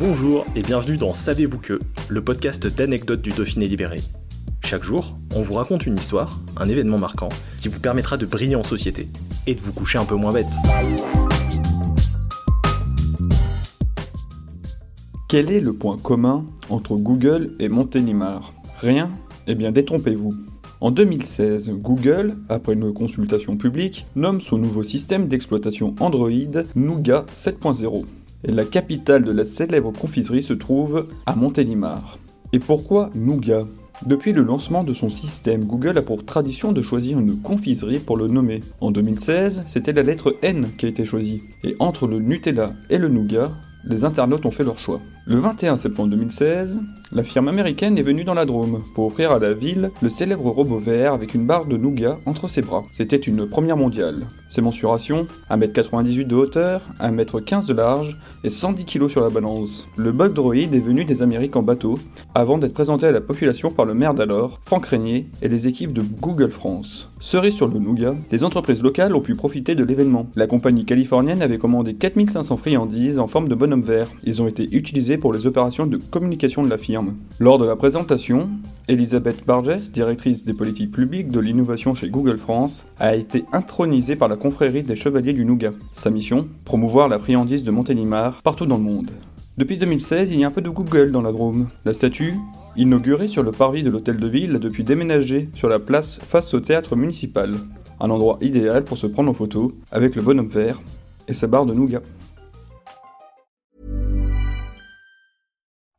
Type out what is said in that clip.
Bonjour et bienvenue dans Savez-vous que, le podcast d'anecdotes du Dauphiné libéré. Chaque jour, on vous raconte une histoire, un événement marquant, qui vous permettra de briller en société et de vous coucher un peu moins bête. Quel est le point commun entre Google et Montélimar? Rien? Eh bien détrompez-vous. En 2016, Google, après une consultation publique, nomme son nouveau système d'exploitation Android Nougat 7.0. La capitale de la célèbre confiserie se trouve à Montélimar. Et pourquoi Nougat? Depuis le lancement de son système, Google a pour tradition de choisir une confiserie pour le nommer. En 2016, c'était la lettre N qui a été choisie. Et entre le Nutella et le Nougat, les internautes ont fait leur choix. Le 21 septembre 2016, la firme américaine est venue dans la Drôme pour offrir à la ville le célèbre robot vert avec une barre de nougat entre ses bras. C'était une première mondiale. Ses mensurations 1m98 de hauteur, 1m15 de large et 110 kg sur la balance. Le bug droid est venu des Amériques en bateau avant d'être présenté à la population par le maire d'alors, Franck Régnier, et les équipes de Google France. Cerise sur le nougat, des entreprises locales ont pu profiter de l'événement. La compagnie californienne avait commandé 4500 friandises en forme de bonhomme vert. Ils ont été utilisés pour les opérations de communication de la firme. Lors de la présentation, Elisabeth Barges, directrice des politiques publiques de l'innovation chez Google France, a été intronisée par la confrérie des Chevaliers du Nougat. Sa mission Promouvoir la friandise de Montélimar partout dans le monde. Depuis 2016, il y a un peu de Google dans la Drôme. La statue, inaugurée sur le parvis de l'hôtel de ville, a depuis déménagé sur la place face au théâtre municipal. Un endroit idéal pour se prendre en photo avec le bonhomme vert et sa barre de nougat.